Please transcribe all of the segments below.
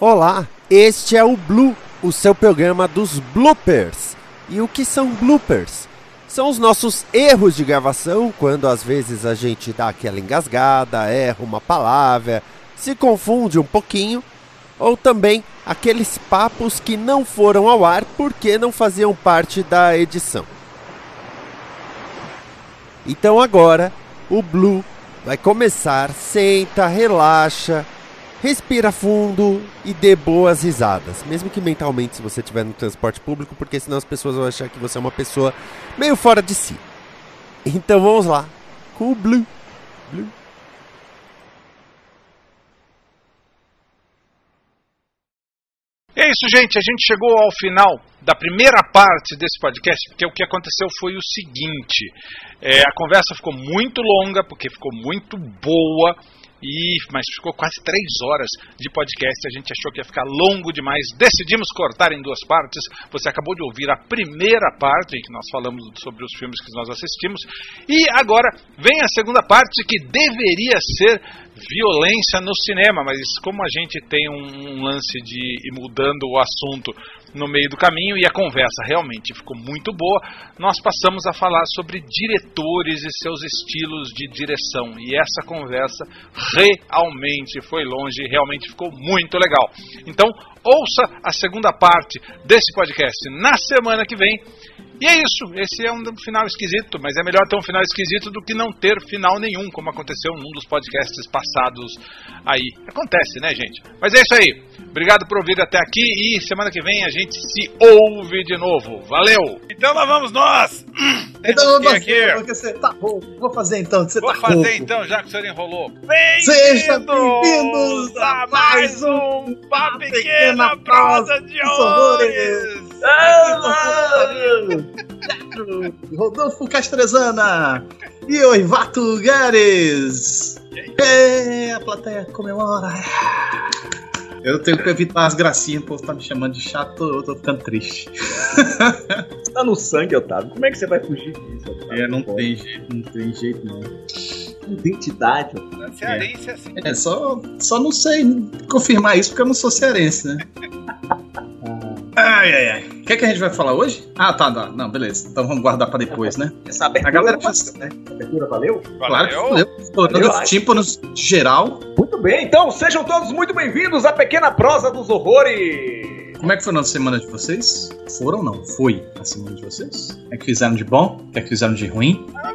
Olá, este é o Blue, o seu programa dos bloopers. E o que são bloopers? São os nossos erros de gravação, quando às vezes a gente dá aquela engasgada, erra uma palavra, se confunde um pouquinho, ou também aqueles papos que não foram ao ar porque não faziam parte da edição. Então agora o Blue vai começar, senta, relaxa, respira fundo e dê boas risadas. Mesmo que mentalmente, se você estiver no transporte público, porque senão as pessoas vão achar que você é uma pessoa meio fora de si. Então vamos lá, com o Blue. Blue. E é isso, gente. A gente chegou ao final da primeira parte desse podcast, porque o que aconteceu foi o seguinte: é, a conversa ficou muito longa, porque ficou muito boa. E, mas ficou quase três horas de podcast. A gente achou que ia ficar longo demais. Decidimos cortar em duas partes. Você acabou de ouvir a primeira parte, em que nós falamos sobre os filmes que nós assistimos. E agora vem a segunda parte, que deveria ser violência no cinema. Mas como a gente tem um, lance de ir mudando o assunto no meio do caminho e a conversa realmente ficou muito boa, nós passamos a falar sobre diretores e seus estilos de direção. E essa conversa realmente foi longe realmente ficou muito legal. Então, ouça a segunda parte desse podcast na semana que vem. E é isso, esse é um final esquisito, mas é melhor ter um final esquisito do que não ter final nenhum, como aconteceu num dos podcasts passados aí. Acontece, né, gente? Mas é isso aí. Obrigado por ouvir até aqui e semana que vem a gente se ouve de novo. Valeu! Então lá vamos nós! então vamos aqui. Porque você tá rouco. Vou fazer então, você Vou tá fazer rouco. então, já que o senhor enrolou. Sejam bem-vindos a mais um Pá Pequena Prosa de Horrores! Rodolfo Castrezana e Oivato Gares. É, a plateia comemora. Eu tenho que evitar as gracinhas, o povo tá me chamando de chato, eu tô ficando triste. Você tá no sangue, Otávio. Como é que você vai fugir disso? Otávio? É, não tem jeito, não tem jeito não. Identidade, Otávio. Cearense é assim. É, só, só não sei confirmar isso porque eu não sou cearense, né? Ai, ai, ai. O que, é que a gente vai falar hoje? Ah, tá, tá. Não, beleza. Então vamos guardar pra depois, né? Essa abertura, A galera valeu, já- né? A abertura valeu? Claro que Valeu. valeu. Estourando Valeu, os tímpanos de geral. Muito bem, então sejam todos muito bem-vindos à Pequena Prosa dos Horrores. Como é que foi na semana de vocês? Foram ou não? Foi a semana de vocês? O que é que fizeram de bom? O que é que fizeram de ruim? Nada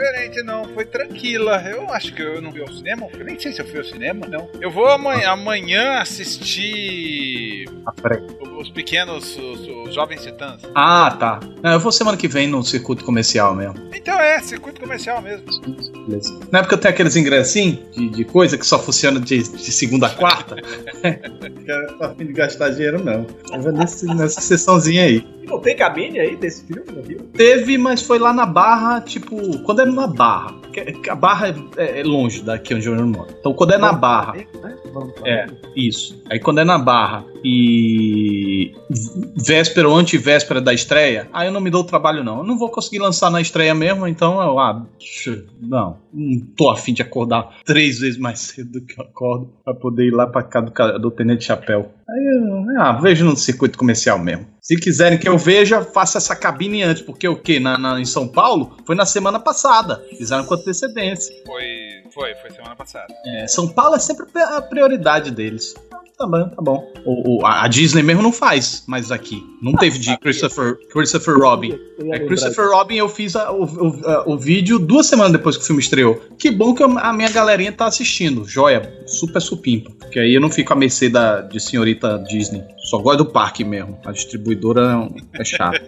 diferente, não. Foi tranquila. Eu acho que eu não fui ao cinema. Eu nem sei se eu fui ao cinema, não. Eu vou amanhã, amanhã assistir Ah, peraí. Os pequenos, os, os jovens titãs. Ah, tá. Não, eu vou semana que vem no circuito comercial mesmo. Então é, circuito comercial mesmo. Beleza. Não é porque eu tenho aqueles ingressinhos de, de coisa que só funciona de, de segunda a quarta? Quero tá fim de gastar dinheiro, não. Eu vou nesse, nessa sessãozinha aí. E não tem cabine aí desse filme, não viu? Teve, mas foi lá na Barra, tipo, quando é na Barra. A Barra é, é longe daqui onde eu moro. Então quando é na Barra. Né? É, isso. Aí quando é na Barra e véspera ou antivéspera da estreia, aí eu não me dou trabalho não. Eu não vou conseguir lançar na estreia mesmo, então eu, ah, não, não tô afim de acordar três vezes mais cedo do que eu acordo pra poder ir lá pra cá do, do Tenente Chapéu. Aí eu, ah, vejo no circuito comercial mesmo. Se quiserem que eu veja, faça essa cabine antes, porque o que? Na, na- em São Paulo foi na semana passada. Fizeram com antecedência. Foi, foi, foi semana passada. É, São Paulo é sempre a prioridade deles. Tá bom, tá bom. O, o- a Disney mesmo não faz mais aqui. Não teve de Christopher, Christopher Robin. É, Christopher Robin, eu fiz a- o, o- o vídeo duas semanas depois que o filme estreou. Que bom que a minha galerinha tá assistindo. Joia, super supimpa. Porque aí eu não fico à mercê da, de senhorita Disney. Só gosto do parque mesmo. A distribuidora é é chata.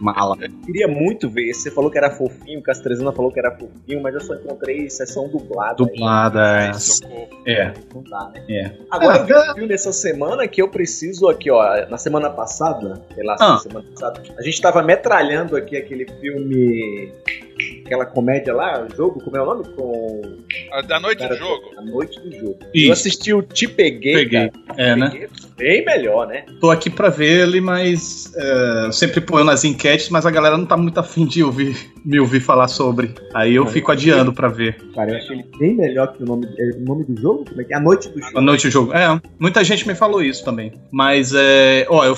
Mala. Queria muito ver. Você falou que era fofinho, Castrezana falou que era fofinho, mas eu só encontrei sessão dublada. Dublada. É. É. Não dá, né? É. Agora eu vi um filme essa semana que eu preciso aqui, ó. Na semana passada, sei lá, Ah. semana passada, a gente tava metralhando aqui aquele filme. Aquela comédia lá, o jogo, como é o nome? Com. A Da noite Cara, do jogo. A noite do jogo. Isso. Eu assisti o Te Peguei, Peguei. cara. É, né? Peguei Bem melhor, né? Tô aqui pra ver ele, mas é, sempre ponho nas enquetes, mas a galera não tá muito afim de ouvir, me ouvir falar sobre. Aí eu fico adiando pra ver. Cara, eu achei ele bem melhor que o nome, é, o nome do jogo. Como é que é? A Noite do Jogo. A noite do jogo. É, muita gente me falou isso também. Mas é. Ó, eu,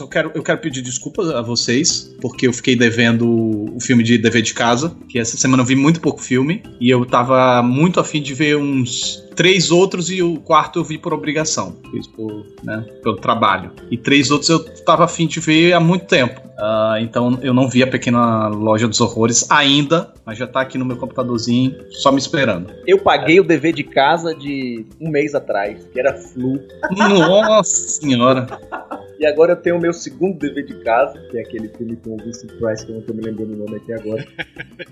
eu quero, eu quero pedir desculpas a vocês, porque eu fiquei devendo o filme de dever de casa, que essa semana eu vi muito pouco filme, e eu tava muito afim de ver uns três outros e o quarto eu vi por obrigação. Fiz por, né, pelo trabalho. E três outros eu tava afim de ver há muito tempo. Ah, então eu não vi a pequena loja dos horrores ainda, mas já tá aqui no meu computadorzinho, só me esperando. Eu paguei o dever de casa de um mês atrás, que era Flu. Nossa senhora. E agora eu tenho o meu segundo dever de casa, que é aquele filme com o Vincent Price, que eu não tô me lembrando o nome aqui agora.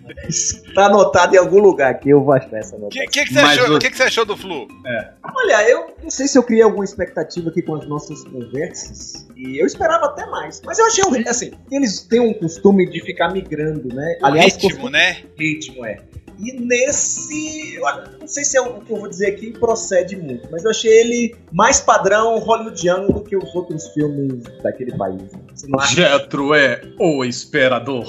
Mas tá anotado em algum lugar aqui, eu vou achar essa O nota. que, que, que, achou, o- que, que você achou do Flu? Olha, eu não sei se eu criei alguma expectativa aqui com as nossas conversas. E eu esperava até mais. Mas eu achei o assim, eles têm um costume de ficar migrando, né? O ritmo, costume- né? ritmo, é. E nesse, eu não sei se é o que eu vou dizer aqui procede muito, mas eu achei ele mais padrão hollywoodiano do que os outros filmes daquele país. Jetro é o esperador.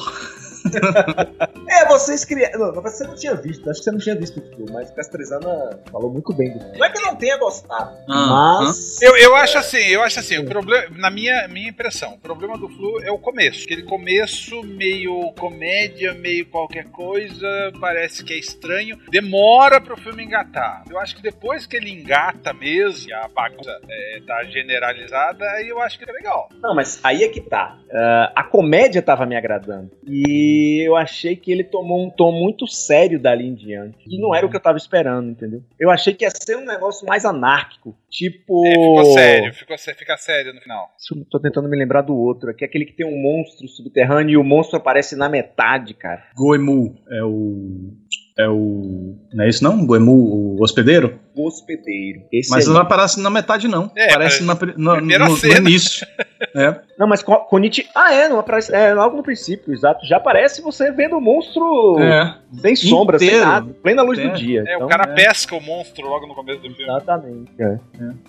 É, vocês criaram. Não, você não tinha visto, acho que você não tinha visto o filme, mas o Castrezana falou muito bem do filme. Não é que não tenha gostado, Ah, mas. Eu, eu acho assim, eu acho assim, o problema, na minha, minha impressão, o problema do Flu é o começo. Aquele começo meio comédia, meio qualquer coisa, parece que é estranho. Demora pro filme engatar. Eu acho que depois que ele engata mesmo, e a bagunça é, tá generalizada, aí eu acho que é legal. Não, mas aí é que tá. Ah, a comédia tava me agradando. E eu achei que ele tomou um tom muito sério dali em diante. E não era o que eu tava esperando, entendeu? Eu achei que ia ser um negócio mais anárquico. Tipo. É, ficou sério, ficou, sé- fica sério no final. Tô tentando me lembrar do outro, que é aquele que tem um monstro subterrâneo e o monstro aparece na metade, cara. Goemu é o. É o. Não é isso não? Goemu, o hospedeiro? Hospedeiro. Esse Mas aí. não aparece na metade, não. É, aparece na, pri- no, primeira no- início. É. Não, mas Konichi. Ah, é, não aparece. É logo no princípio, exato. Já aparece você vendo o monstro é. sem sombra, sem Inteiro. nada, plena luz do dia. É, Então, o cara é. pesca o monstro logo no começo do filme. Exatamente. é.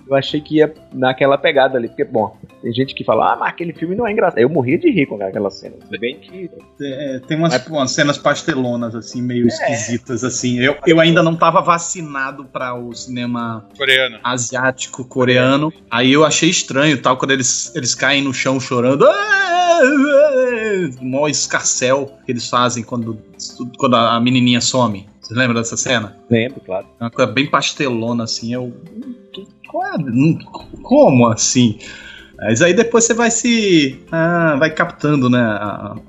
Eu achei que ia naquela pegada ali, porque, bom, tem gente que fala, ah, mas aquele filme não é engraçado. Eu morria de rir com aquela cena. Se bem que. É, tem umas, umas cenas pastelonas, assim, meio esquisitas, assim. Eu, eu ainda não tava vacinado para o cinema Coreano. asiático coreano. Aí eu achei estranho, tal, quando eles, eles caem no chão chorando. "Ah, ah", Mó escarcel que eles fazem quando, quando a menininha some. Você lembra dessa cena? Lembro, claro. É uma coisa bem pastelona, assim. Eu. Qual é? Como assim? Mas aí depois você vai se. ah, vai captando, né?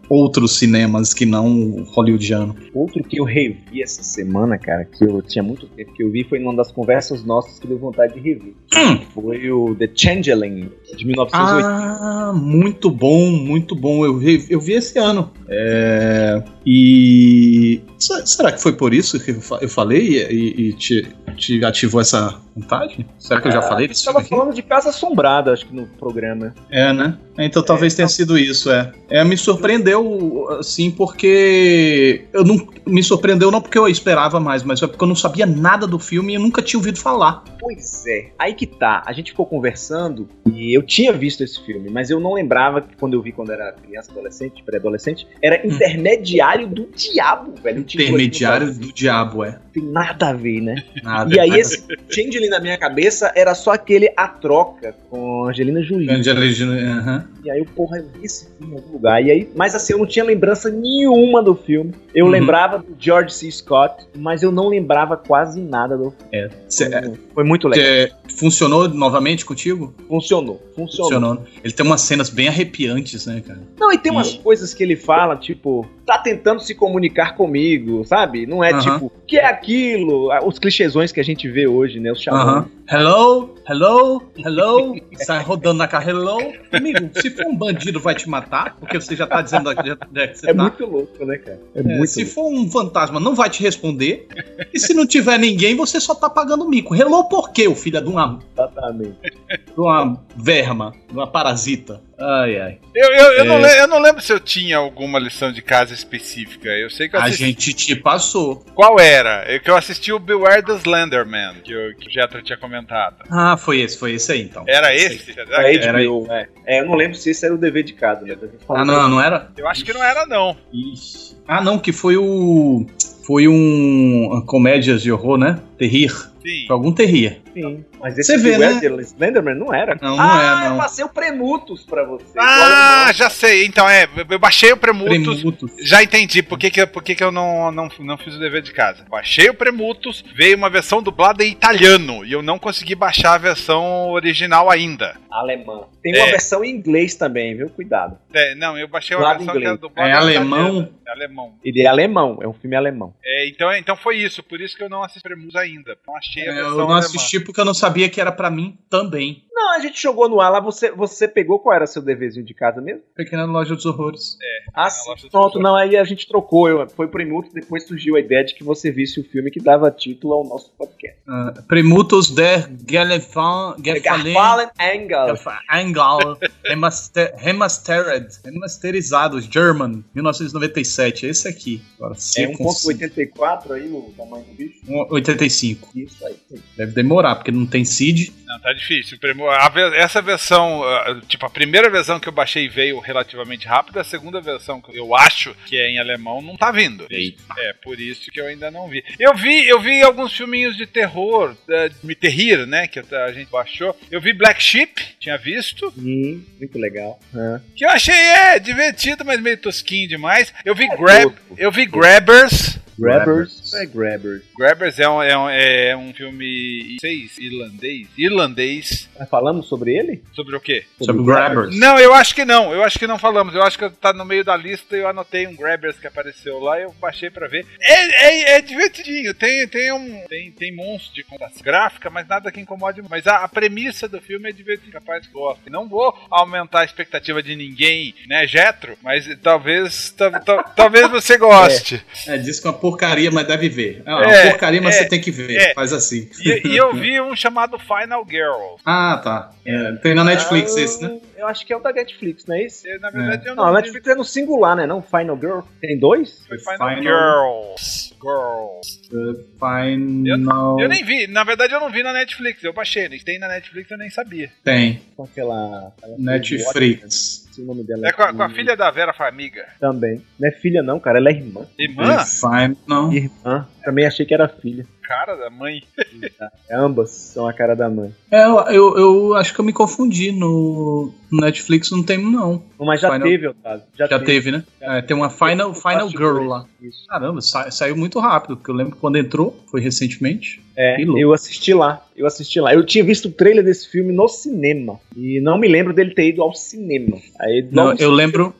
Outros cinemas que não o hollywoodiano. Outro que eu revi essa semana, cara, que eu tinha muito tempo que eu vi, foi numa das conversas nossas que deu vontade de rever. Hum. Foi o The Changeling, de 1980. Ah, muito bom, muito bom. Eu, vi- eu vi esse ano. É, e. se- Será que foi por isso que eu fa- eu falei e, e te, te ativou essa vontade? Será que eu já falei A desse gente tava filme aqui? falando de Casa Assombrada, acho que no programa. É, né? Então talvez tenha sido isso, é. É, me surpreendeu, assim, porque. Eu não. Me surpreendeu não porque eu esperava mais, mas é porque eu não sabia nada do filme e eu nunca tinha ouvido falar. Pois é, aí que tá. A gente ficou conversando e eu tinha visto esse filme, mas eu não lembrava que quando eu vi quando era criança, adolescente, pré-adolescente, era intermediário do diabo, velho. Intermediário do diabo, é. Tem nada a ver, né? Nada. E aí esse Changeling na minha cabeça era só aquele A Troca com Angelina Jolie. Angelina, aham. E aí, eu, porra, eu vi esse filme em algum lugar. E aí, mas assim, eu não tinha lembrança nenhuma do filme. Eu Uhum. lembrava do George C. Scott, mas eu não lembrava quase nada do filme. É. Cê- é, Foi muito legal. cê- funcionou novamente contigo? Funcionou, funcionou. Funcionou. Ele tem umas cenas bem arrepiantes, né, cara? Não, e tem umas E- coisas que ele fala, tipo, tá tentando se comunicar comigo, sabe? Não é Aham. tipo, o que é aquilo? Ah, Os clichêsões que a gente vê hoje, né? Os Aham. chavões. Hello, hello, hello. Sai rodando na cara, hello. Amigo, se for um bandido, vai te matar, porque você já tá dizendo é que você É tá. muito louco, né, cara? É, É, muito se louco. for um fantasma, não vai te responder. E se não tiver ninguém, você só tá pagando mico. Hello por quê, o filho de uma, Exatamente. de uma verma, de uma parasita? Ai, ai. Eu, eu, eu, não É. le- eu não lembro se eu tinha alguma lição de casa específica. Eu sei que eu A assisti. gente te passou. Qual era? É que eu assisti o Beware the Slenderman, que, eu, que o Jetra tinha comentado. Ah, foi esse, foi esse aí então. Era esse? É que- Era HBO, é. É, eu não lembro se esse era o dever de casa, né? A Ah, não, não era? Eu acho que não era, não. Ixi. Ah, não, que foi o. Foi um. Comédias de horror, né? Terrir. Sim. Foi algum terrir. Sim, mas esse Você vê, né? Slenderman não era? Não, não ah, é, não. eu passei o Premutus pra você. Ah, já sei. Então, é, eu baixei o Premutus. Premutos. Já entendi por que, que, por que, que eu não, não, não fiz o dever de casa. Baixei o Premutus, veio uma versão dublada em italiano e eu não consegui baixar a versão original ainda. Alemão. Tem uma É. versão em inglês também, viu? Cuidado. É, não, eu baixei em versão que era inglês. dublada É em alemão? italiano. É alemão. Ele é alemão, é um filme alemão. É, então, então foi isso, por isso que eu não assisti Premus ainda. Não achei a É, versão eu não alemã. assisti porque eu não sabia que era pra mim também. Não, a gente jogou no ar lá, você, você pegou qual era seu deverzinho de casa mesmo? Pequena Loja dos Horrores. Ah, sim. Pronto, Horrores. não, aí a gente trocou, eu, foi pro Imuto, depois surgiu a ideia de que você visse o filme que dava título ao nosso podcast. Ah, Premutos der Gelefan. Garfallen Engel. Angle Remaster, Remastered. Remasterizados. German. 1997. Esse aqui. Agora, É C com C. 1.84 aí o tamanho do bicho? 85. Isso aí. Deve demorar, porque não tem seed. Não, tá difícil. Essa versão, ah, tipo, a primeira versão que eu baixei veio relativamente rápido, a segunda versão que eu acho que é em alemão não tá vindo. É, por isso que eu ainda não vi. Eu vi, eu vi alguns filminhos de terror, eh, de terrir, né, que a gente baixou. Eu vi Black Sheep, tinha visto, Hum, muito legal. É. que eu achei é divertido, mas meio tosquinho demais. Eu vi É Grab, eu vi Grabbers. Grabbers. É Grabbers. Grabbers é um, é um, é um filme seis, irlandês, irlandês. Nós falamos sobre ele? Sobre o quê? Sobre Grabbers. Não, eu acho que não. Eu acho que não falamos. Eu acho que tá no meio da lista e eu anotei um Grabbers que apareceu lá e eu baixei pra ver. É, é, é divertidinho. Tem, tem um. Tem, tem monstro de computação gráfica, mas nada que incomode. Mas a, a premissa do filme é divertida. Capaz que gosta. Não vou aumentar a expectativa de ninguém, né, Jetro? Mas talvez. ta- ta- talvez você goste. É, diz que é uma porcaria, mas deve ver. É uma É, porcaria, mas é, você tem que ver. é. Faz assim. E, e eu vi um chamado Final Girl. Ah, tá. É, tem na Netflix Ah, esse, né? Eu acho que é o da Netflix, não é isso? Na verdade, eu Não, não, a. Netflix é no singular, né? Não Final Girl. Tem dois? Foi Final, Final- Girls. Girls. Final. Eu nem vi, na verdade eu não vi na Netflix, eu baixei, eles tem na Netflix eu nem sabia. Tem. Com aquela. aquela Netflix. Se o nome dela É com a, com a filha da Vera Farmiga. Também. Não é filha, não, cara. Ela é irmã. Irmã? Final. Irmã. Também achei que era filha. Cara da mãe. Ambas são a cara da mãe. É, eu, eu, acho que eu me confundi. No, Netflix não tem, não. Mas já Final- teve, Otávio. Já, Já teve, né? É, tem uma Final, Final Girl lá. Isso. Caramba, sa- saiu muito rápido, porque eu lembro que quando entrou, foi recentemente. É, eu assisti lá. Eu assisti lá. Eu tinha visto o trailer desse filme no cinema. E não me lembro dele ter ido ao cinema. Aí, Não, logo eu lembro,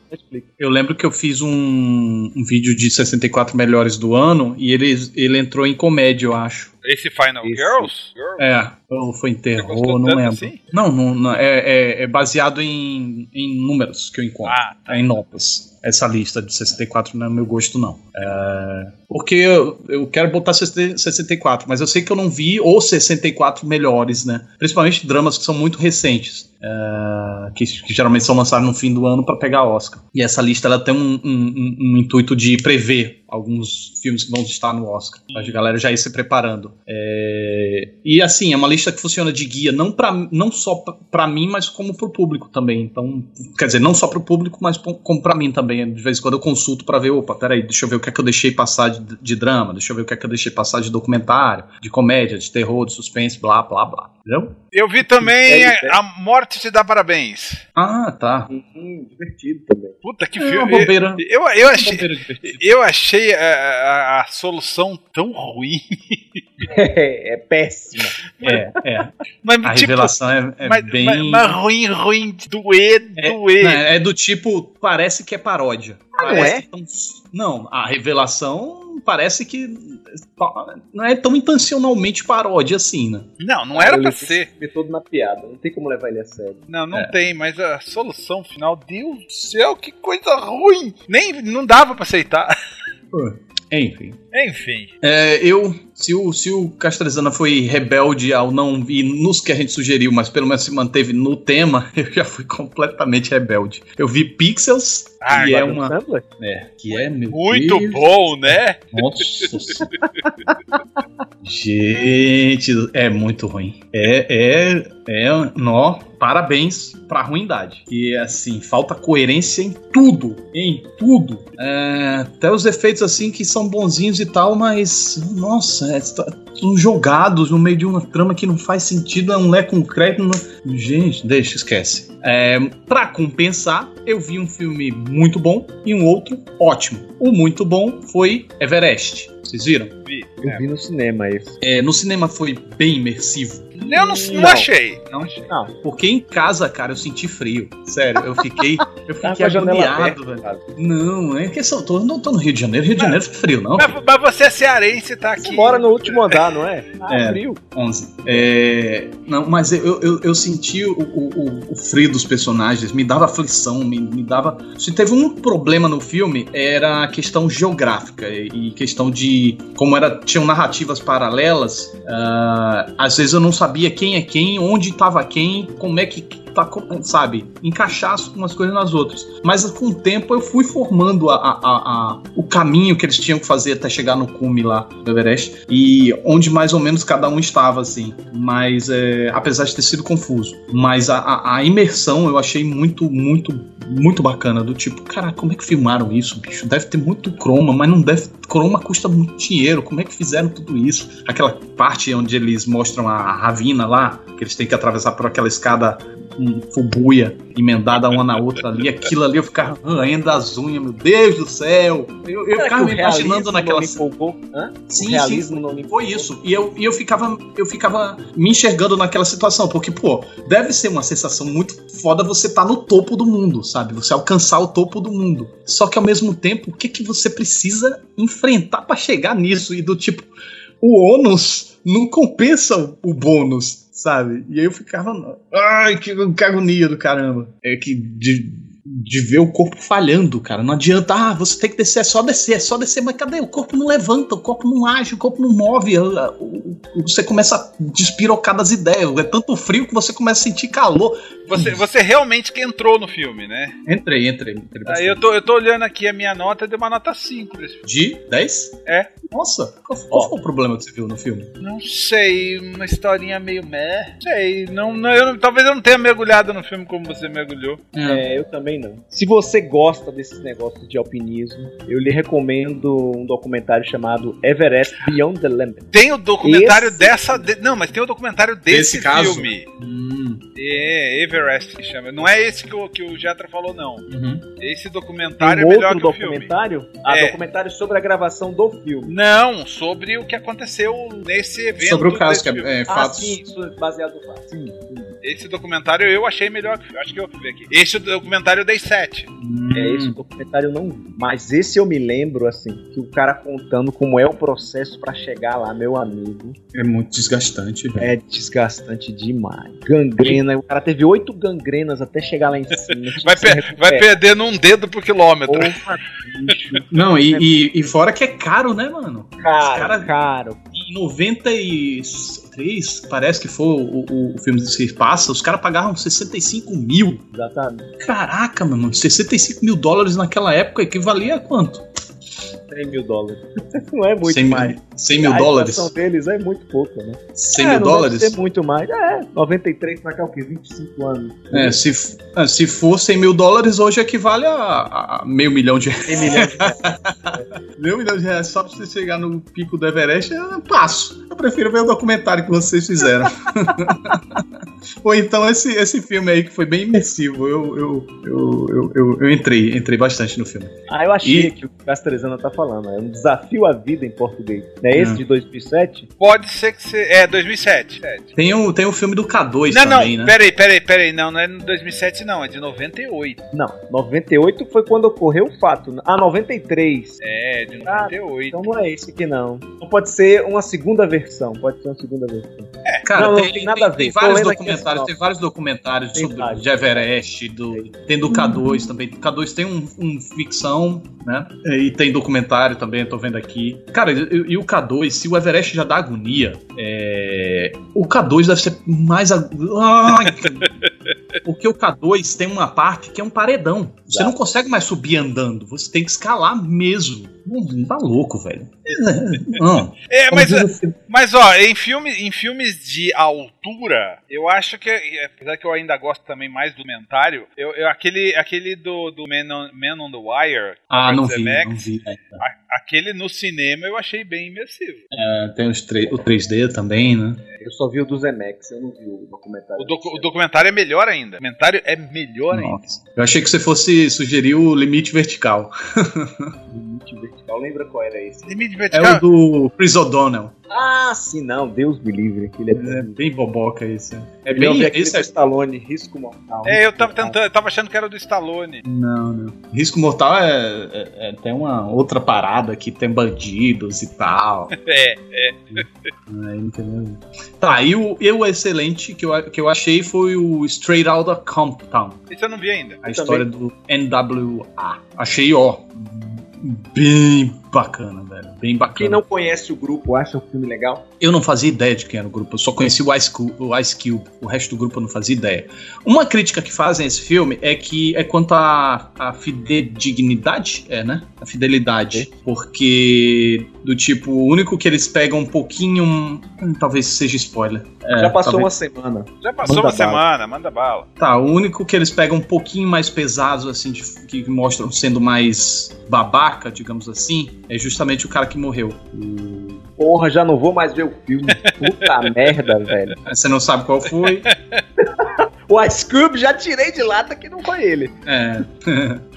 eu lembro que eu fiz um, um vídeo de 64 melhores do ano e ele, ele entrou em comédia, eu acho. Esse Final Isso. Girls? Girls? É, ou foi em Você terror, não lembro. assim? Não, não, não, é, é- é baseado em, em números que eu encontro. Ah, É em notas. Essa lista de 64 não é meu gosto, não. É, porque eu, eu quero botar 60 64, mas eu sei que eu não vi os 64 melhores, né? Principalmente dramas que são muito recentes. é, que, que geralmente são lançados no fim do ano para pegar Oscar. E essa lista ela tem um, um- um- um intuito de prever alguns filmes que vão estar no Oscar. Pra galera já ir se preparando. É, e assim, é uma lista que funciona de guia, não, pra, não só pra- pra mim, mas como pro público também. Então, quer dizer, não só pro público, mas como pra mim também. De vez em quando eu consulto pra ver, opa, peraí, deixa eu ver o que é que eu deixei passar de, de drama, deixa eu ver o que é que eu deixei passar de documentário, de comédia, de terror, de suspense, blá, blá, blá. Entendeu? Eu vi também a, sério? a Morte te dá parabéns. Ah, tá. Hum, divertido também. Puta que É uma filme. bobeira. Eu, eu Uma achei. bobeira divertida. Eu achei a, a- a solução tão ruim. É, é péssima. É, é. Mas, A tipo, revelação é, é mas, bem. mas- mas ruim, ruim, doer, É, doer. não, é do tipo, parece que é paródia. Ah, não é? tão- não, a revelação parece que não é tão intencionalmente paródia assim, né? Não, não era Ele pra se ser. meter todo na piada. Não tem como levar ele a sério. Não, não É. tem, mas a solução final, Deus do céu, que coisa ruim. Nem não dava pra aceitar. Enfim. Enfim. É, eu, se o, se o Castrezana foi rebelde ao não ir nos que a gente sugeriu, mas pelo menos se manteve no tema, eu já fui completamente rebelde. Eu vi Pixels, Ah, que é Adam uma. É, que é, meu Muito Deus. bom, né? Nossa. Gente, é muito ruim. É, é, é, nó, parabéns pra ruindade. E assim, falta coerência em tudo, em tudo. É, até os efeitos assim que são bonzinhos e tal, mas nossa, é, tá- jogados no meio de uma trama que não faz sentido, é um lé concreto. Não... Gente, deixa, esquece. É, pra compensar, eu vi um filme muito bom e um outro ótimo. O muito bom foi Everest. Vocês viram? Vi. Eu vi no cinema esse. É, no cinema foi bem imersivo. Eu não, não Não. achei. Não achei. Não, Porque em casa, cara, eu senti frio. Sério, eu fiquei. Eu fiquei agoniado, velho. cara. Não, é que eu tô, não tô no Rio de Janeiro. Rio de Janeiro fica frio, não. Mas, mas você é cearense, tá aqui. Você mora no último andar, não é? Ah, É. frio. 11. É, não, mas eu, eu, eu senti o, o, o- o frio dos personagens, me dava aflição, me, me dava. Se teve um problema no filme, era a questão geográfica e e questão de como era, tinham narrativas paralelas. ah, às vezes eu não sabia quem é quem, onde estava quem, como é que tá, sabe, encaixar as- umas coisas nas outras. Mas com o tempo eu fui formando a, a- a- o caminho que eles tinham que fazer até chegar no cume lá do Everest e onde mais ou menos cada um estava, assim. Mas é, apesar de ter sido confuso. Mas a imersão eu achei muito, muito, muito bacana. Do tipo, cara, como é que filmaram isso, bicho? Deve ter muito croma, mas não deve. Croma custa muito dinheiro. Como é que fizeram tudo isso? Aquela parte onde eles mostram a ravina lá, que eles têm que atravessar por aquela escada um fubuia emendada uma na outra ali, aquilo ali eu ficava roendo as unhas, meu Deus do céu. Eu, eu ficava me imaginando naquela não empolgou? Hã? Sim, o realismo sim, não me foi isso. E eu, e eu ficava eu ficava me enxergando naquela situação, porque, pô, deve ser uma sensação muito foda você estar no topo do mundo, sabe? Você alcançar o topo do mundo. Só que ao mesmo tempo, o que que você precisa enfrentar pra chegar nisso? E do tipo, o ônus não compensa o bônus, sabe? E aí eu ficava, ai, que, que agonia do caramba. É que de, de ver o corpo falhando, cara. Não adianta, ah, você tem que descer, é só descer, é só descer, mas cadê? O corpo não levanta, o corpo não age, o corpo não move. Você começa a despirocar das ideias. É tanto frio que você começa a sentir calor. Você, você realmente que entrou no filme, né? Entrei, entrei. entrei Aí eu tô, eu tô olhando aqui a minha nota, deu uma nota 5 desse filme. De 10? É. Nossa, qual, qual foi o problema que você viu no filme? Não sei, uma historinha meio meh. Sei, não, não, eu não- talvez eu não tenha mergulhado no filme como você mergulhou. É, eu também não. Se você gosta desses negócios de alpinismo, eu lhe recomendo um documentário chamado Everest Beyond the Limit. Tem o documentário Esse- dessa. de- não, mas tem o documentário desse, Desse caso? filme. Hum, É, Everest que chama. Não é esse que o, que o Jetra falou, não. uhum. Esse documentário um é melhor que o filme. documentário? Ah, É. documentário sobre a gravação do filme. Não, sobre o que aconteceu nesse evento. Sobre o caso, que é, é Ah, fatos. sim, isso é baseado no fato. Sim, sim. Esse documentário eu achei melhor que Acho que eu vi aqui. Esse documentário eu dei 7. Hum, É, esse documentário eu não vi. Mas esse eu me lembro, assim, que o cara contando como é o processo pra chegar lá, meu amigo, é muito desgastante, velho. é desgastante demais. Gangrena, o cara teve oito gangrenas até chegar lá em cima. Vai, per- vai recuperar. perdendo um dedo por quilômetro. Porra, bicho. Não, e, e, e fora que é caro, né, mano? Caro, cara- caro. Em 93, parece que foi o, o, o filme que se passa, os caras pagaram 65 mil. Exatamente. Caraca, mano, 65 mil dólares naquela época equivalia a quanto? 100 mil dólares. Não é muito 100 mil, mais. 100 mil a dólares? inflação deles é muito pouco, né? 100 é, mil dólares? Deve ser muito mais. É, 93 pra cá, o quê? 25 anos. É, se, ah, se for 100 mil dólares, hoje equivale a, a meio milhão de reais. 100 milhões de reais. Meio milhão de reais só pra você chegar no pico do Everest, eu passo. Eu prefiro ver o documentário que vocês fizeram. Ou então esse, esse filme aí que foi bem imersivo. Eu, eu, eu, eu, eu, eu entrei, entrei bastante no filme. Ah, eu achei E- que o Castrezana tá falando. É um desafio à vida em português. Não é esse Hum. de 2007? Pode ser que você. É, 2007. Tem o, tem o filme do K2 Não, também, não, né? peraí, peraí, peraí. Não, não é de 2007, não. É de 98. Não, 98 foi quando ocorreu o fato. Ah, 93. É, de Ah, 98. Então não é esse aqui não. Então pode ser uma segunda versão. Pode ser uma segunda versão. Cara, Não, não tem, tem nada tem- a ver. vários aqui documentários, tem vários documentários Tem sobre vários. de Everest, do, tem do K2 também. O K2 tem um, um ficção, né? E tem documentário também, tô vendo aqui. Cara, e, e o K2, se o Everest já dá agonia, é, o K2 deve ser mais. ag- Ai, porque o K2 tem uma parte que é um paredão. Você não consegue mais subir andando, você tem que escalar mesmo. Não, tá louco, velho. Não. É, mas, filme- mas ó, em, filme, em filmes de altura, eu acho que, apesar que eu ainda gosto também mais do documentário, eu, eu- aquele, aquele do, do Man, on, Man on the Wire, Ah, não vi, Zemeckis, não vi. a- aquele no cinema eu achei bem imersivo. É, tem os o 3D também, né? Eu só vi o do Zemex, eu não vi o documentário. O, docu- o documentário é melhor ainda. O documentário é melhor ainda. Nossa. Eu achei que você fosse sugerir o limite vertical. Limite vertical. Lembra qual era esse? Limite É vertical. o do Chris O'Donnell. Ah, sim, não. Deus me livre. Aquele é, É bem boboca esse. É é bem. aquele Esse é... Stallone, risco mortal. É, eu tava tentando, eu tava achando que era do Stallone. Não, não. Risco Mortal é, é- é- tem uma outra parada que tem bandidos e tal. É, Aí, entendeu? Tá, e o, e o excelente que eu, que eu achei foi o Straight Outta Compton. esse eu não vi ainda. A história do NWA. Achei, ó, bem bacana, velho. Bem bacana. Quem não conhece o grupo acha o filme legal? Eu não fazia ideia de quem era o grupo, eu só conheci o Ice, Cube, o Ice Cube, o resto do grupo eu não fazia ideia. Uma crítica que fazem a esse filme é que é quanto à a, fidedignidade, é, né? A fidelidade. Porque, do tipo, o único que eles pegam um pouquinho. hum, talvez seja spoiler. É, Já passou talvez- uma semana. Já passou Manda uma bala. semana, manda bala. Tá, o único que eles pegam um pouquinho mais pesados, assim, de- que mostram sendo mais babaca, digamos assim, é justamente o cara que morreu. Porra, já não vou mais ver o filme. Puta merda, velho. Você não sabe qual foi? O Ice Cube já tirei de lata que não foi ele. É.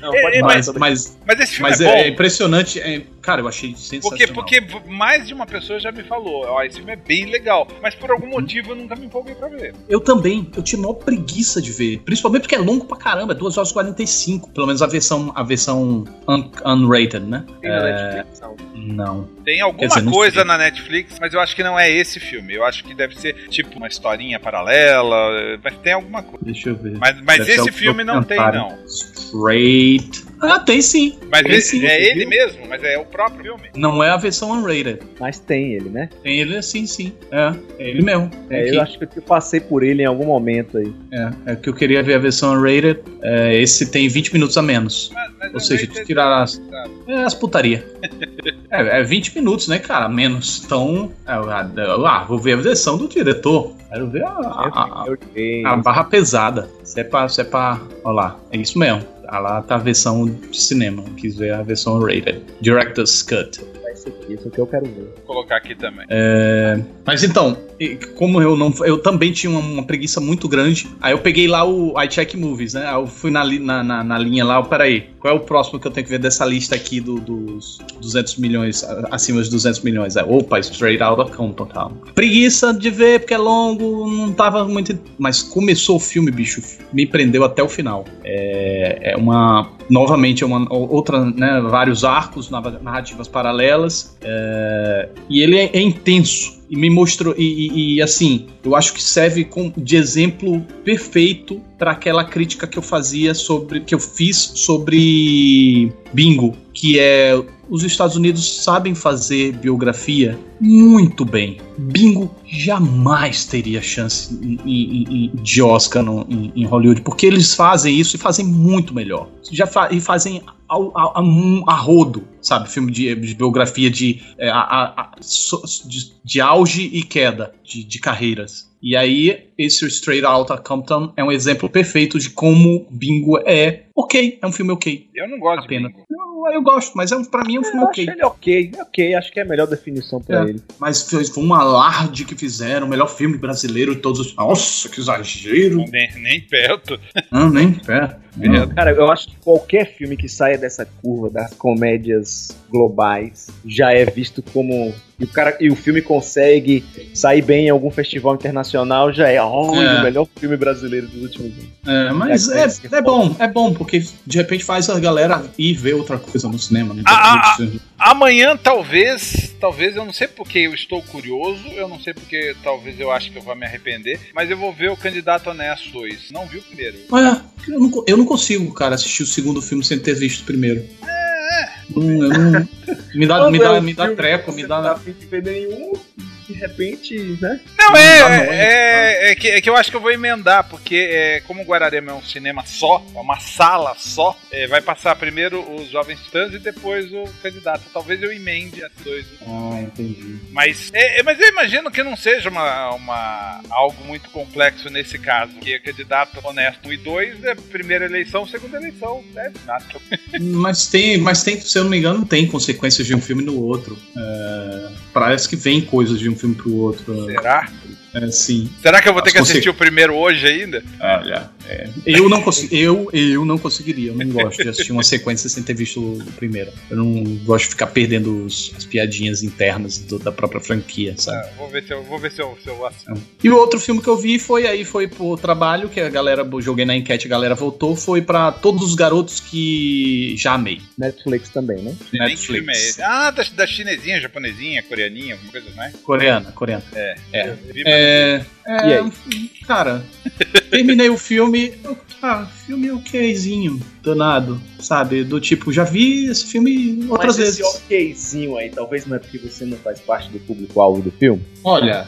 Não, É, pode é, Mas, mas, Mas esse filme mas é é, bom. é impressionante. Cara, eu achei Porque, sensacional. porque mais de uma pessoa já me falou, ó, esse filme é bem legal, mas por Uhum. algum motivo eu nunca me empolguei pra ver. Eu também, eu tinha maior preguiça de ver. Principalmente porque é longo pra caramba, é 2 horas e 45. Pelo menos a versão, a versão un- unrated, né? Tem na É, Netflix, não. não. Tem alguma dizer, coisa sei. na Netflix, mas eu acho que não é esse filme. Eu acho que deve ser tipo uma historinha paralela, mas tem alguma coisa. Deixa eu ver. Mas, mas esse filme não tem, não. Straight. Ah, tem sim. Mas Tem esse- sim, é viu? ele mesmo, mas é o próprio filme. Não é a versão unrated. Mas tem ele, né? Tem ele sim, sim. É, é ele mesmo. É, aqui. eu acho que eu passei por ele em algum momento aí. É, é que eu queria ver a versão unrated. É, esse tem 20 minutos a menos. Mas, mas Ou seja, tu tirar as, é, as putaria. é, é 20 minutos, né, cara? Menos. Então, é, ah, vou ver a versão do diretor. Quero ver a, a- a- a barra pesada. Se é pra. Se é pra olha lá, é isso mesmo. Lá tá a versão de cinema. Quis ver a versão rated. Director's Cut. Esse aqui, esse aqui eu quero ver. Vou colocar aqui também. É, mas então, como eu não. Eu também tinha uma, uma preguiça muito grande. Aí eu peguei lá o iCheck Movies, né? Aí eu fui na, na, na, na linha lá, peraí, qual é o próximo que eu tenho que ver dessa lista aqui do- dos 200 milhões, acima dos 200 milhões? É, opa, Straight Outta Compton. tal. Preguiça de ver, porque é longo, não tava muito. Mas começou o filme, bicho, me prendeu até o final. É, é uma. Novamente, é uma outra, né? Vários arcos, narra- narrativas paralelas. é, e ele é, é intenso. E me mostrou. E, e- e, assim, eu acho que serve com- de exemplo perfeito para aquela crítica que eu fazia sobre. que eu fiz sobre bingo. Que é. Os Estados Unidos sabem fazer biografia muito bem. Bingo jamais teria chance em- em- de Oscar no- em, em Hollywood, porque eles fazem isso e fazem muito melhor. Já fa- e fazem ao- a, a- a rodo, sabe? Filme de, de biografia de, é, a- so- de, de auge e queda de, de carreiras. E aí, esse Straight Outta Compton é um exemplo perfeito de como Bingo é ok, é um filme ok. Eu não gosto Apenas. de bingo. Eu, eu gosto, mas é um, pra mim é um filme Eu ok. acho ele ok, ok, acho que é a melhor definição pra É. ele. Mas foi, foi um alarde que fizeram, o melhor filme brasileiro de todos os. Nossa, que exagero! Nem, nem perto. Não, nem pé. Não. Cara, eu acho que qualquer filme que saia dessa curva das comédias globais já é visto como. E o, cara, e o filme consegue sair bem em algum festival internacional, já é, oh, É. o melhor filme brasileiro dos últimos anos. É, mas É, é, é é bom, é bom, porque de repente faz a galera ir ver outra coisa no cinema. Né? Ah, ah, Amanhã, talvez, talvez, eu não sei porque eu estou curioso, eu não sei porque talvez eu acho que eu vou me arrepender, mas eu vou ver o Candidato Honesto 2. Não vi o primeiro. Olha, eu não, eu não consigo, cara, assistir o segundo filme sem ter visto o primeiro. Não, eu não- me dá, me é dá, me dá treco, me você Não tá dá. nenhum, de repente, né? Não, é, não, é, é que, é que eu acho que eu vou emendar, porque é, como o Guararema é um cinema só, é uma sala só, é, vai passar primeiro os Jovens Titãs e depois o Candidato. Talvez eu emende as dois. Ah, entendi. Mas, é, é, mas eu imagino que não seja uma, uma, algo muito complexo nesse caso. Que é candidato honesto 1 e 2 é primeira eleição, segunda eleição. É nada. Mas tem, mas tem, se eu não me engano, tem consequências de um filme no outro. É, parece que vem coisas de um filme pro outro. Será? É, sim. Será que eu vou ter As que assistir o primeiro hoje ainda? Olha, é, eu não eu, eu não conseguiria, eu não gosto de assistir uma sequência sem ter visto o primeiro. Eu não gosto de ficar perdendo os- as piadinhas internas do- da própria franquia, sabe? Ah, vou ver se eu, vou ver se eu, se eu assisto. E o outro filme que eu vi foi aí, foi pro trabalho, que a galera, joguei na enquete, a galera votou, foi pra Todos os Garotos que já amei. Netflix também, né? É esse. Ah, da, da chinesinha, japonesinha, coreaninha, alguma coisa mais. Coreana, coreana. É. É. Eu vi, É, é, E aí? Cara, terminei o filme. eu- Ah, filme okzinho, danado, sabe? Do tipo, já vi esse filme outras Mas vezes. esse okzinho aí, talvez não é porque você não faz parte do público-alvo do filme. Olha,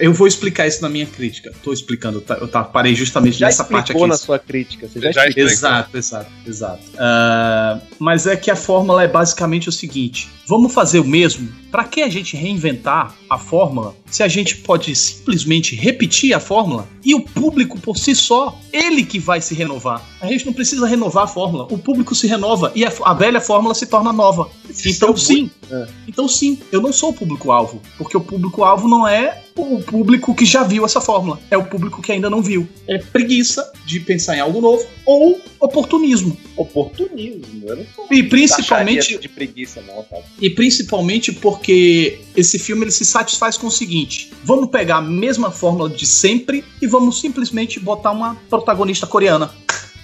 eu vou explicar isso na minha crítica. Tô explicando, tá- eu tá, parei justamente Já nessa parte explicou aqui. na sua crítica, você já, Já explicou. Exato, exato, exato. Ah, mas é que a fórmula é basicamente o seguinte: vamos fazer o mesmo? Pra que a gente reinventar a fórmula se a gente pode simplesmente repetir a fórmula e o público por si só, ele que vai se renovar? A gente não precisa renovar a fórmula, o público se renova e a, a velha fórmula se torna nova. Então, sim, É. então sim, eu não sou o público-alvo, porque o público-alvo não é o público que já viu essa fórmula, é o público que ainda não viu. É preguiça de pensar em algo novo ou oportunismo. Oportunismo, eu não tô E principalmente, de preguiça, não, tá? e principalmente porque esse filme ele se satisfaz com o seguinte: vamos pegar a mesma fórmula de sempre e vamos simplesmente botar uma protagonista coreana.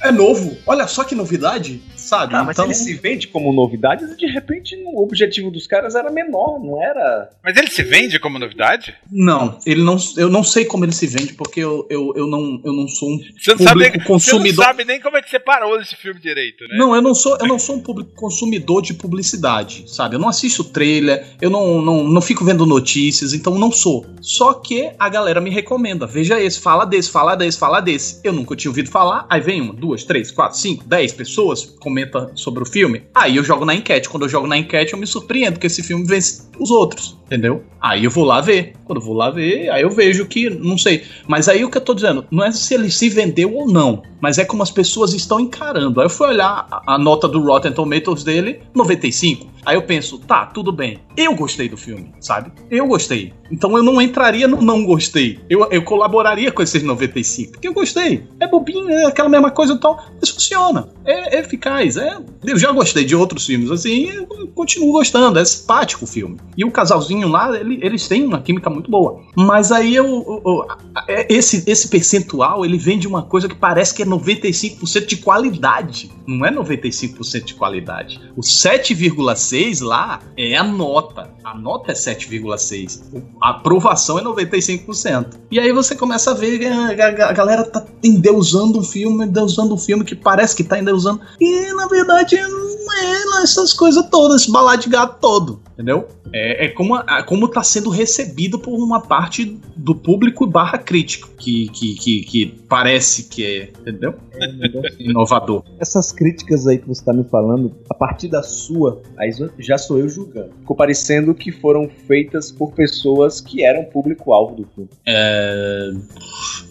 É novo, olha só que novidade, sabe? Tá, mas então, ele se vende como novidade e de repente o objetivo dos caras era menor, não era. Mas ele se vende como novidade? não, ele não, eu não sei como ele se vende porque eu, eu, eu, não, eu não sou um Você não, sabe público nem, você consumidor. não sabe nem como é que você parou esse filme direito, né? Não, eu não sou, eu não sou um público consumidor de publicidade, sabe? Eu não assisto trailer, eu não, não, não fico vendo notícias, então não sou. Só que a galera me recomenda, veja esse, fala desse, fala desse, fala desse. Eu nunca tinha ouvido falar, aí vem uma, duas, três, quatro, cinco, dez pessoas comenta sobre o filme. Aí eu jogo na enquete. Quando eu jogo na enquete, eu me surpreendo que esse filme vence os outros, entendeu? Aí eu vou lá ver. Quando eu vou lá ver, aí eu vejo que, não sei. Mas aí o que eu tô dizendo, não é se ele se vendeu ou não, mas é como as pessoas estão encarando. Aí eu fui olhar a, nota do Rotten Tomatoes dele, 95. Aí eu penso, tá, tudo bem. Eu gostei do filme, sabe? Eu gostei. Então eu não entraria no não gostei. Eu, eu colaboraria com esses 95, porque eu gostei. É bobinho, é aquela mesma coisa e tal, mas funciona. É, é eficaz. É, eu já gostei de outros filmes assim, continuo gostando. É simpático o filme. E o casalzinho lá, ele- eles têm uma química muito boa. Mas aí eu, eu- eu- é- esse, esse percentual, ele vem de uma coisa que parece que é 95% de qualidade. Não é 95% de qualidade. O 7,6 lá é a nota. A nota é 7,6. A aprovação é 95%. E aí você começa a ver que a, a- a galera tá endeusando um filme, endeusando um filme que parece que tá endeusando. E na verdade não é essas coisas todas, esse balade de gato todo, entendeu? É, é como, a- como tá sendo recebido por uma parte do público barra crítico, que, que, que, que parece que é, entendeu? Inovador. Essas críticas aí que você tá me falando, a partir da sua, aí já sou eu julgando. Ficou parecendo que foram feitas por pessoas que eram público-alvo do filme. É,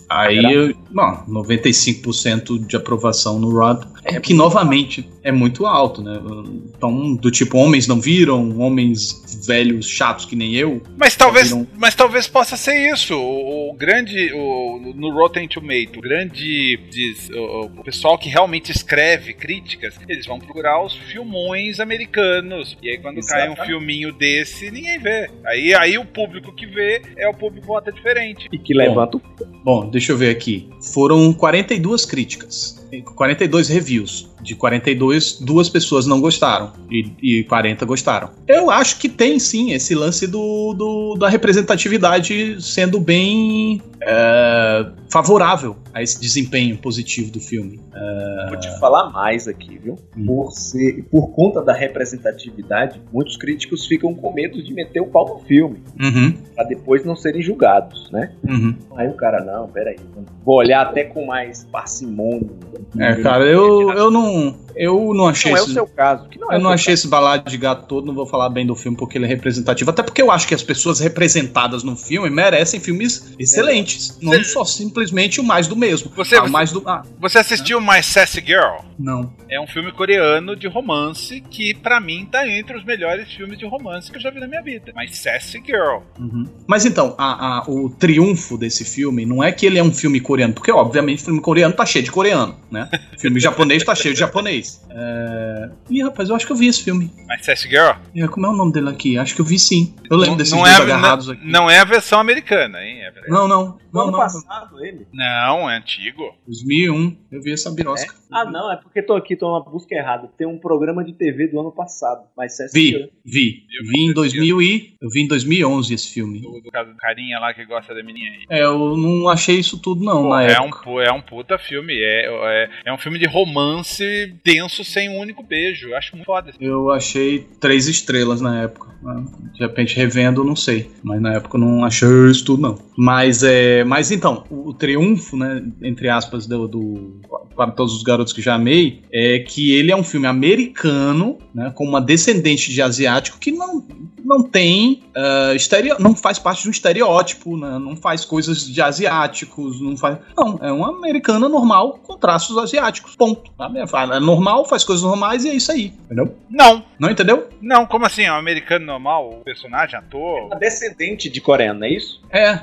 Aí, eu- bom, 95% de aprovação no Rod. É que, novamente, é muito alto, né? Então, do tipo, homens não viram, homens velhos chatos que nem eu. Mas talvez, Viram- mas talvez possa ser isso. O, o grande. O, no Rotten Tomato, o grande. diz- o, o pessoal que realmente escreve críticas, eles vão procurar os filmões americanos. E aí, quando cai um Exatamente. filminho desse, ninguém vê. Aí, aí o público que vê é o público que vota diferente. E que levanta o. Bom, deixa eu ver aqui. Foram 42 críticas, 42 reviews. De 42, duas pessoas não gostaram e, e 40 gostaram. Eu acho que tem sim esse lance do, do- da representatividade sendo bem é, favorável a esse desempenho positivo do filme. Vou te falar mais aqui, viu? Hum. Por, ser, por conta da representatividade, muitos críticos ficam com medo de meter o pau no filme, Uhum, pra depois não serem julgados, né? uhum. Aí o cara, não, peraí, vou olhar até com mais parcimônia. É, cara, eu, eu não. Eu não achei Não é o esse- seu caso. Que não é Eu não achei esse balado de gato todo, não vou falar bem do filme porque ele é representativo. Até porque eu acho que as pessoas representadas no filme merecem filmes excelentes. Não só simplesmente o mais do mesmo. Você- Ah, você- mais do. Ah, Você assistiu My Sassy Girl? não. É um filme coreano de romance que, pra mim, tá entre os melhores filmes de romance que eu já vi na minha vida. My Sassy Girl. Uhum. Mas então, a- a- o triunfo desse filme não é que ele é um filme coreano, porque obviamente filme coreano tá cheio de coreano, né? filme japonês tá cheio de japonês. É... Ih, rapaz, eu acho que eu vi esse filme. My Sassy Girl? É, Como é o nome dele aqui? Acho que eu vi sim. Eu lembro Não- desses não dois é, agarrados não, aqui. não é a versão americana, hein? É- Não, não. No Não, ano não. passado, ele. Não, é antigo. 2001. Eu vi essa birosca. Ah, não, é porque tô aqui, tô numa busca errada. Tem um programa de TV do ano passado, mas é Vi, vi. Eu Vi em vi 2000 e... Eu vi em 2011 esse filme. Do, do caso do carinha lá que gosta da menina aí. É, eu não achei isso tudo não, Pô, na é, um, época. pu- é um puta filme. É, é, é um filme de romance denso sem um único beijo. Eu acho muito foda. Eu achei três estrelas na época. De repente revendo, não sei. Mas na época eu não achei isso tudo, não. Mas é. Mas então, o, o triunfo, né? Entre aspas, do, do- Para todos os garotos que já amei, é que ele é um filme americano, né? Com uma descendente de asiático que não, não tem. estereo, não faz parte de um estereótipo, né? Não faz coisas de asiáticos, não faz. Não, é uma americana normal com traços asiáticos. Ponto. Sabe? É normal, faz coisas normais e é isso aí. Entendeu? Não, Não entendeu? não, como assim? É um americano normal? O personagem, ator? Uma descendente de coreano, não é isso? É.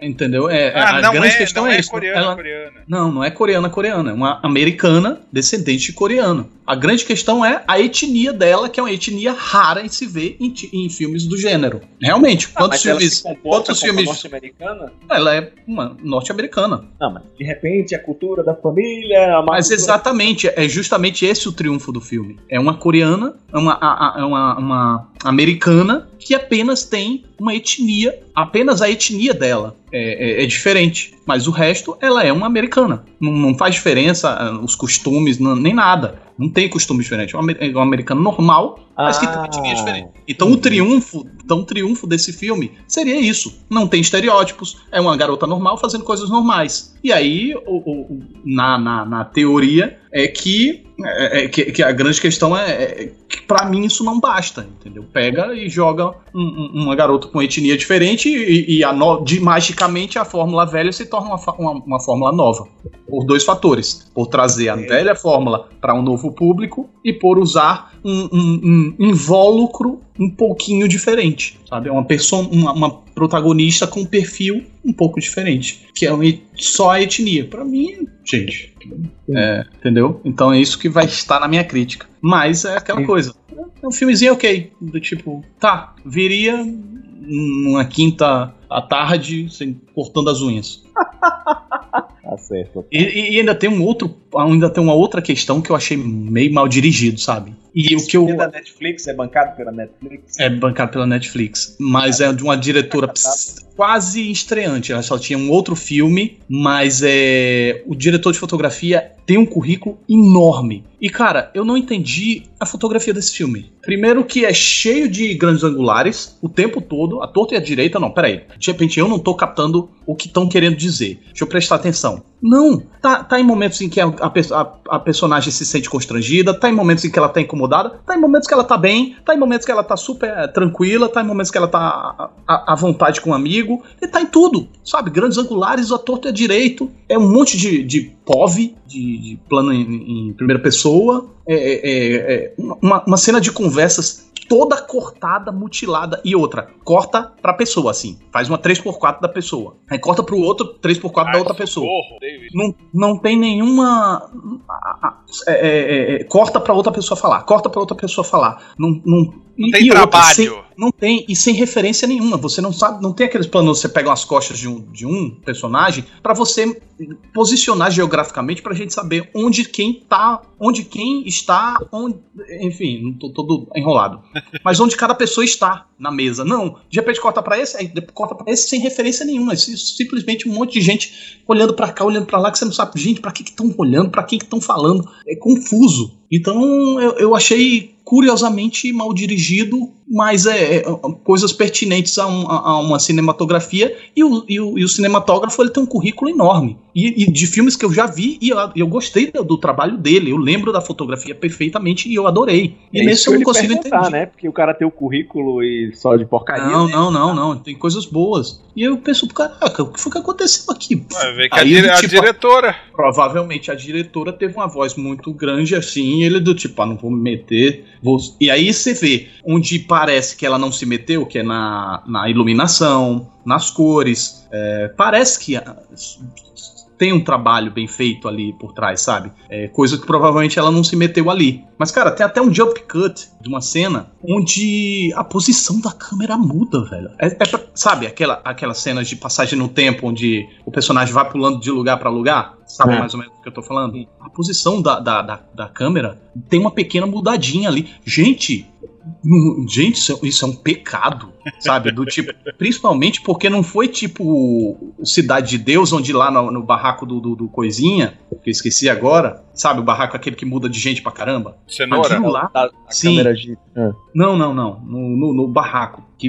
Entendeu? É, é- Ah, a não grande é, questão não é, é isso. coreana, Ela- coreana. Não, não é coreana coreana, é uma americana descendente de coreano. A grande questão é a etnia dela, que é uma etnia rara em se ver em, em filmes do gênero. Realmente, Ah, quantos filmes? Quantos filmes? norte-americana? Ela é uma norte-americana. Mas de repente a cultura da família... A Mas cultura- exatamente, é justamente esse o triunfo do filme. É uma coreana, é uma, a- a- é uma, uma americana que apenas tem uma etnia, apenas a etnia dela é, é- é diferente. Mas o resto, ela é uma americana. Não, não faz diferença ah, os costumes, não- nem nada. Não tem costume diferente. É um, amer- americano normal, mas que tem uma etnia Ah, diferente. Então o triunfo, então o triunfo desse filme seria isso. Não tem estereótipos, é uma garota normal fazendo coisas normais. E aí, o- o- na, na, na teoria, é que, é- é que, que a grande questão é, é que pra mim isso não basta, entendeu? Pega e joga um- um- uma garota com etnia diferente e, e a no- de, magicamente a fórmula velha se torna uma, uma, uma fórmula nova. Por dois fatores. Por trazer a velha fórmula para um novo público e por usar um, um- um invólucro um pouquinho diferente, sabe? Uma, perso uma, uma protagonista com um perfil um pouco diferente, que é um só a etnia. Pra mim, gente, é, entendeu? Então é isso que vai estar na minha crítica. Mas é aquela coisa. É um filmezinho ok, do tipo, tá, viria numa quinta à tarde, sem, cortando as unhas. Tá certo. E, e- ainda tem um outro, ainda tem uma outra questão que eu achei meio mal dirigido, sabe? E o que eu É da Netflix, é bancado pela Netflix. é bancado pela Netflix, mas é de uma diretora quase estreante. Ela só tinha um outro filme, mas é o diretor de fotografia tem um currículo enorme. E cara, eu não entendi a fotografia desse filme. Primeiro que é cheio de grandes angulares o tempo todo, a torta e a direita, não, peraí. De repente eu não tô captando o que estão querendo dizer. Deixa eu prestar atenção. Não, tá, tá em momentos em que a, a, a, personagem se sente constrangida, tá em momentos em que ela tá incomodada, tá em momentos que ela tá bem, tá em momentos que ela tá super eh, tranquila, tá em momentos que ela tá à, à vontade com um amigo, e tá em tudo, sabe? Grandes angulares, a torta e a direito, é um monte de, de POV, de, de plano em, em primeira pessoa, é, é, é, uma, uma, cena de conversas toda cortada, mutilada e outra, corta pra pessoa, assim, faz uma 3x4 da pessoa, aí corta pro outro 3x4 Ai, da outra pessoa. Não, não tem nenhuma. É, é, é, corta pra outra pessoa falar, corta pra outra pessoa falar. Não, não, não tem trabalho. Outra, sem, não tem, e sem referência nenhuma. Você não sabe, não tem aqueles planos, você pega as costas de um, de um personagem para você posicionar geograficamente pra gente saber onde quem tá, onde quem está, onde, enfim, não tô todo enrolado. Mas onde cada pessoa está na mesa. Não, de repente corta para esse, aí corta para esse sem referência nenhuma. Simplesmente um monte de gente olhando para cá, olhando para lá, que você não sabe, gente, para que estão olhando, para que estão falando. É confuso. Então eu, eu achei curiosamente mal dirigido, mas é, é coisas pertinentes a, um, a, uma cinematografia e o, e o, e, o, cinematógrafo ele tem um currículo enorme e, e de filmes que eu já vi e eu, eu, gostei do trabalho dele, eu lembro da fotografia perfeitamente e eu adorei. E é nesse eu não consigo entender, né? Porque o cara tem o currículo e só de porcaria. Não, né? não, não, não, tem coisas boas. E eu penso, caraca, o que foi que aconteceu aqui? Vai ver que Aí, a, dire tipo, a diretora. Provavelmente a diretora teve uma voz muito grande assim, e ele do tipo, ah, não vou me meter e aí você vê onde parece que ela não se meteu, que é na, na iluminação, nas cores. É, parece que tem um trabalho bem feito ali por trás, sabe? É, coisa que provavelmente ela não se meteu ali. Mas, cara, tem até um jump cut de uma cena onde a posição da câmera muda, velho. É, é sabe, aquela, aquelas cenas de passagem no tempo onde o personagem vai pulando de lugar para lugar? Sabe é. mais ou menos o que eu tô falando? A posição da, da, da, da câmera tem uma pequena mudadinha ali. Gente, Gente, isso, isso, é um pecado, sabe? Do tipo, principalmente porque não foi tipo Cidade de Deus, onde lá no, no barraco do, do, do, Coisinha, que eu esqueci agora, sabe? O barraco aquele que muda de gente pra caramba. Cenoura? lá, a, a sim. De... É. Não, não, não. No, no, no, barraco. Que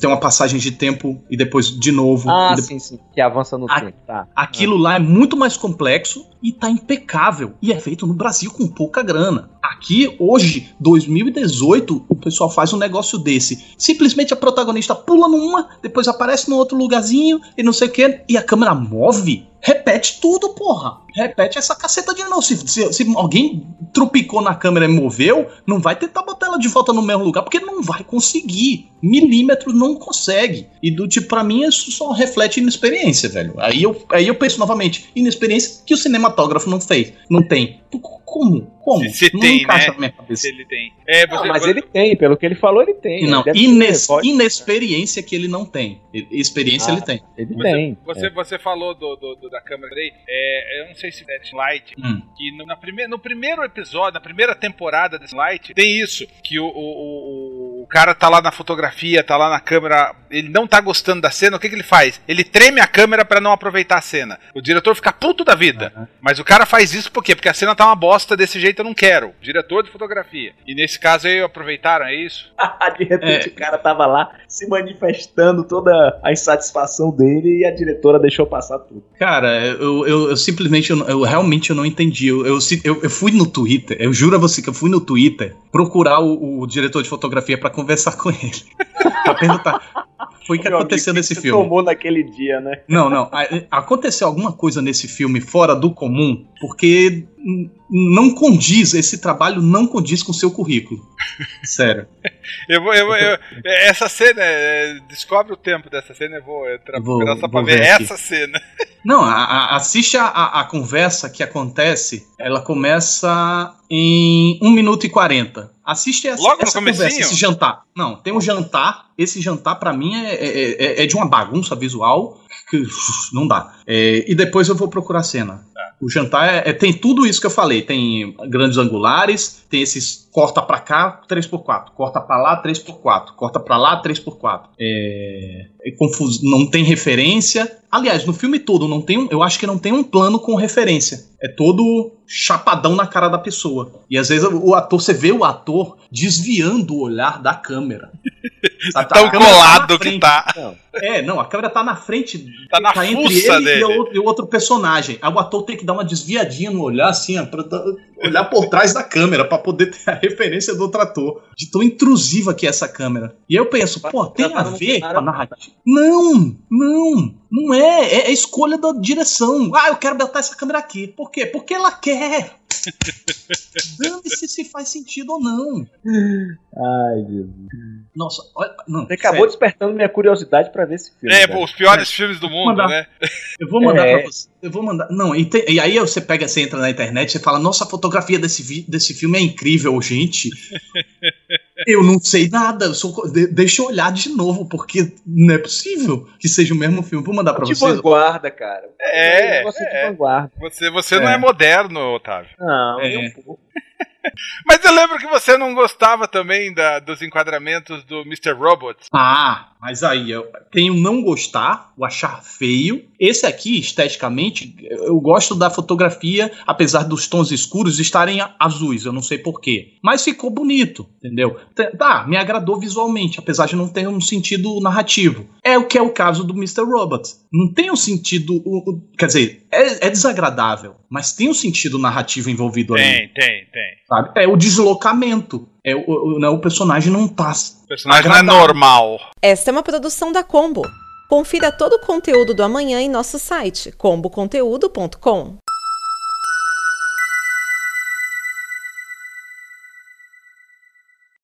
tem uma passagem de tempo e depois de novo. Ah, sim, sim. Que avança no a, tempo. Tá. Aquilo lá é muito mais complexo e tá impecável. E é feito no Brasil com pouca grana. Aqui, hoje, 2018, o pessoal faz um negócio desse. Simplesmente a protagonista pula numa, depois aparece num outro lugarzinho e não sei o que, e a câmera move repete tudo, porra. Repete essa caceta de novo. Se, se, se, alguém trupicou na câmera e moveu, não vai tentar botar ela de volta no mesmo lugar, porque não vai conseguir. Milímetro não consegue. E do tipo, pra mim, isso só reflete inexperiência, velho. Aí eu, aí eu penso novamente, inexperiência que o cinematógrafo não fez. Não tem. Como? Como? Se, não tem, encaixa né? na minha cabeça. Se ele tem. É, você, não, mas você... ele tem, pelo que ele falou, ele tem. Não, ines, inexperiência que ele não tem. Experiência ah, ele tem. Ele você, tem. Você, é. você falou do, do, do, da câmera aí, é, eu não sei se é Light, hum. que no, na prime, no primeiro episódio, na primeira temporada desse Light, tem isso, que o, o, o, o, cara tá lá na fotografia, tá lá na câmera, ele não tá gostando da cena, o que, que ele faz? Ele treme a câmera para não aproveitar a cena. O diretor fica puto da vida. Uhum. Mas o cara faz isso por quê? Porque a cena tá uma bosta desse jeito eu não quero. Diretor de fotografia. E nesse caso aí aproveitaram, é isso? de repente é. o cara tava lá se manifestando toda a insatisfação dele e a diretora deixou passar tudo. Cara, eu, eu, eu simplesmente, eu, eu, realmente eu não entendi. Eu, eu, eu, fui no Twitter, eu juro a você que eu fui no Twitter procurar o, o diretor de fotografia para conversar com ele. Pra perguntar. Foi o que aconteceu nesse que filme. tomou naquele dia, né? Não, não. Aconteceu alguma coisa nesse filme fora do comum, porque não condiz, esse trabalho não condiz com o seu currículo. Sério. eu vou, eu, eu, essa cena, é, descobre o tempo dessa cena, eu vou entrar vou, só pra ver, ver essa cena. Não, a, a, assiste a, a, conversa que acontece, ela começa em 1 minuto e 40. Assiste essa, Logo essa conversa, esse jantar. Não, tem um jantar esse jantar pra mim é, é, é- é de uma bagunça visual que não dá. É, e depois eu vou procurar a cena. O jantar é- é- tem tudo isso que eu falei. Tem grandes angulares, tem esses corta pra cá, 3x4, corta pra lá, 3x4, corta pra lá, 3x4. É, é confuso, não tem referência. Aliás, no filme todo, não tem um, eu acho que não tem um plano com referência. É todo chapadão na cara da pessoa. E às vezes o ator, você vê o ator desviando o olhar da câmera. Sabe? Tão tá colado na que tá. É, não, a câmera tá na frente. Tá na entre fuça ele dele. E, o, e o outro personagem. Aí o ator tem que dar uma desviadinha no olhar, assim, ó, pra olhar por trás da câmera, pra poder ter a referência do outro ator. De tão intrusiva que é essa câmera. E aí eu penso, pô, tem a ver com a narrativa? Não, não, não é. É a escolha da direção. Ah, eu quero botar essa câmera aqui. Por quê? Porque ela quer. Dane-se se faz sentido ou não. Ai, Jesus. Nossa, olha. Não, Você acabou sério. despertando minha curiosidade pra ver esse filme. É, os piores filmes do mundo, Mandar. né? Eu vou mandar É. pra você. Eu vou mandar. Não, e, tem- e aí você pega, você entra na internet e fala: Nossa, a fotografia desse, vi- desse filme é incrível, gente. eu não sei nada. eu sou- de- deixa eu olhar de novo, porque não é possível que seja o mesmo filme. Vou mandar pra de vocês. vanguarda, cara. É, Você é. de vanguarda. Você, você não É. é moderno, Otávio. Não, É. um pouco. Mas eu lembro que você não gostava também da- dos enquadramentos do Mr. Robot. Ah, mas aí eu tenho não gostar, o achar feio. Esse aqui, esteticamente, eu gosto da fotografia, apesar dos tons escuros estarem azuis, eu não sei porquê. Mas ficou bonito, entendeu? Tá, me agradou visualmente, apesar de não ter um sentido narrativo. É o que é o caso do Mr. Robot. Não tem um sentido. quer dizer, é, é desagradável, mas tem um sentido narrativo envolvido ali. Tem, tem, tem. Sabe? É o deslocamento. É o, o, né, o personagem não tá. O personagem não é Agradável. normal. Esta é uma produção da Combo. Confira todo o conteúdo do amanhã em nosso site comboconteúdo.com.